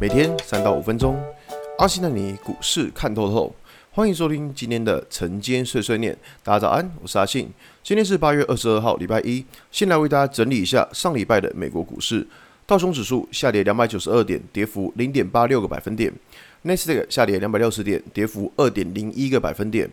每天三到五分钟，阿信带你股市看透透。欢迎收听今天的晨间碎碎念。大家早安，我是阿信。今天是八月二十二号，礼拜一。先来为大家整理一下上礼拜的美国股市。道琼指数下跌两百九十二点，跌幅零点八六个百分点。纳斯达克下跌两百六十点，跌幅二点零一个百分点。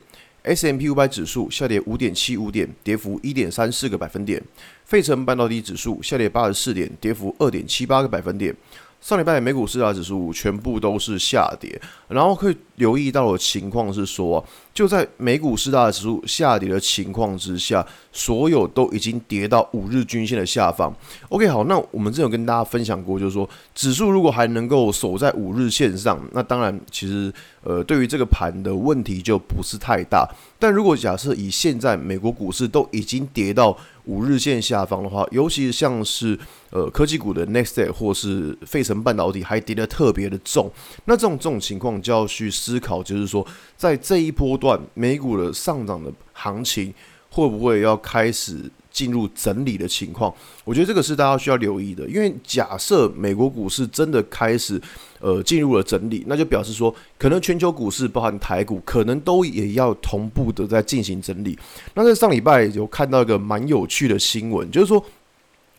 S M P 五百指数下跌五点七五点，跌幅一点三四个百分点。费城半导体指数下跌八十四点，跌幅二点七八个百分点。上礼拜美股四大指数全部都是下跌，然后可以留意到的情况是说，就在美股四大指数下跌的情况之下，所有都已经跌到五日均线的下方。OK，好，那我们之前有跟大家分享过，就是说指数如果还能够守在五日线上，那当然其实呃对于这个盘的问题就不是太大。但如果假设以现在美国股市都已经跌到五日线下方的话，尤其像是呃科技股的 Next Day 或是费城半导体还跌得特别的重，那这种这种情况就要去思考，就是说在这一波段美股的上涨的行情会不会要开始进入整理的情况？我觉得这个是大家需要留意的，因为假设美国股市真的开始。呃，进入了整理，那就表示说，可能全球股市，包含台股，可能都也要同步的在进行整理。那在上礼拜有看到一个蛮有趣的新闻，就是说，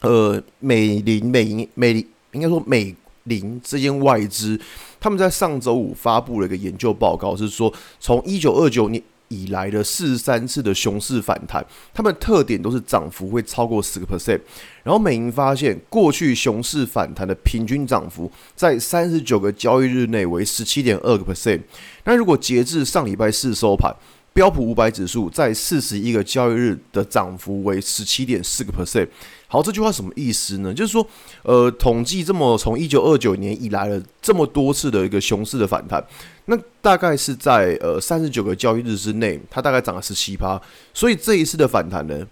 呃，美林、美银、美应该说美林这间外资，他们在上周五发布了一个研究报告，是说从一九二九年。以来的四十三次的熊市反弹，它们的特点都是涨幅会超过十个 percent。然后美银发现，过去熊市反弹的平均涨幅在三十九个交易日内为十七点二个 percent。那如果截至上礼拜四收盘，标普五百指数在四十一个交易日的涨幅为十七点四个 percent。好，这句话什么意思呢？就是说，呃，统计这么从一九二九年以来的这么多次的一个熊市的反弹，那大概是在呃三十九个交易日之内，它大概涨了十七趴。所以这一次的反弹呢，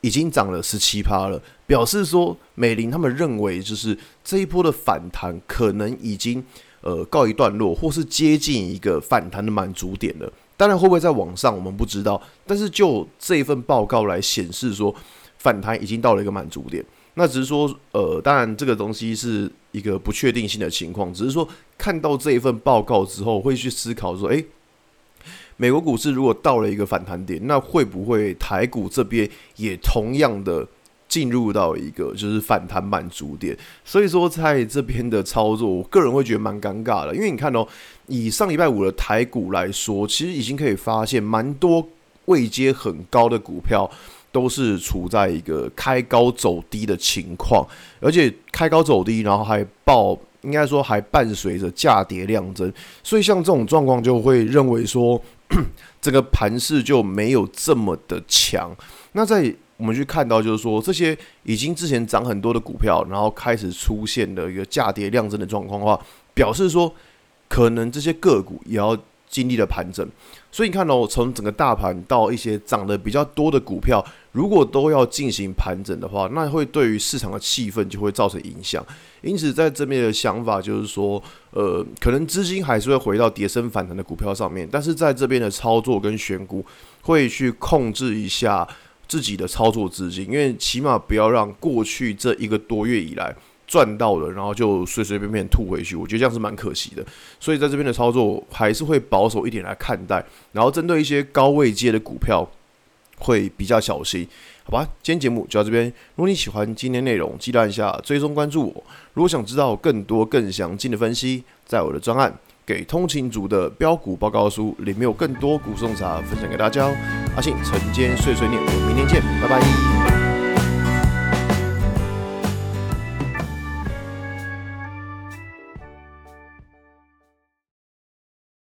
已经涨了十七趴了，表示说美林他们认为就是这一波的反弹可能已经呃告一段落，或是接近一个反弹的满足点了。当然会不会在网上，我们不知道。但是就这份报告来显示说。反弹已经到了一个满足点，那只是说，呃，当然这个东西是一个不确定性的情况，只是说看到这一份报告之后，会去思考说，诶，美国股市如果到了一个反弹点，那会不会台股这边也同样的进入到一个就是反弹满足点？所以说，在这边的操作，我个人会觉得蛮尴尬的，因为你看哦，以上礼拜五的台股来说，其实已经可以发现蛮多位阶很高的股票。都是处在一个开高走低的情况，而且开高走低，然后还爆，应该说还伴随着价跌量增，所以像这种状况就会认为说，这个盘势就没有这么的强。那在我们去看到，就是说这些已经之前涨很多的股票，然后开始出现的一个价跌量增的状况的话，表示说可能这些个股也要。经历了盘整，所以你看哦，从整个大盘到一些涨得比较多的股票，如果都要进行盘整的话，那会对于市场的气氛就会造成影响。因此，在这边的想法就是说，呃，可能资金还是会回到跌升反弹的股票上面，但是在这边的操作跟选股会去控制一下自己的操作资金，因为起码不要让过去这一个多月以来。赚到了，然后就随随便便吐回去，我觉得这样是蛮可惜的。所以在这边的操作还是会保守一点来看待，然后针对一些高位阶的股票会比较小心，好吧？今天节目就到这边。如果你喜欢今天内容，记得按下追踪关注我。如果想知道更多更详尽的分析，在我的专案《给通勤族的标股报告书》里面有更多股市洞察分享给大家哦。阿信晨间碎碎念，我们明天见，拜拜。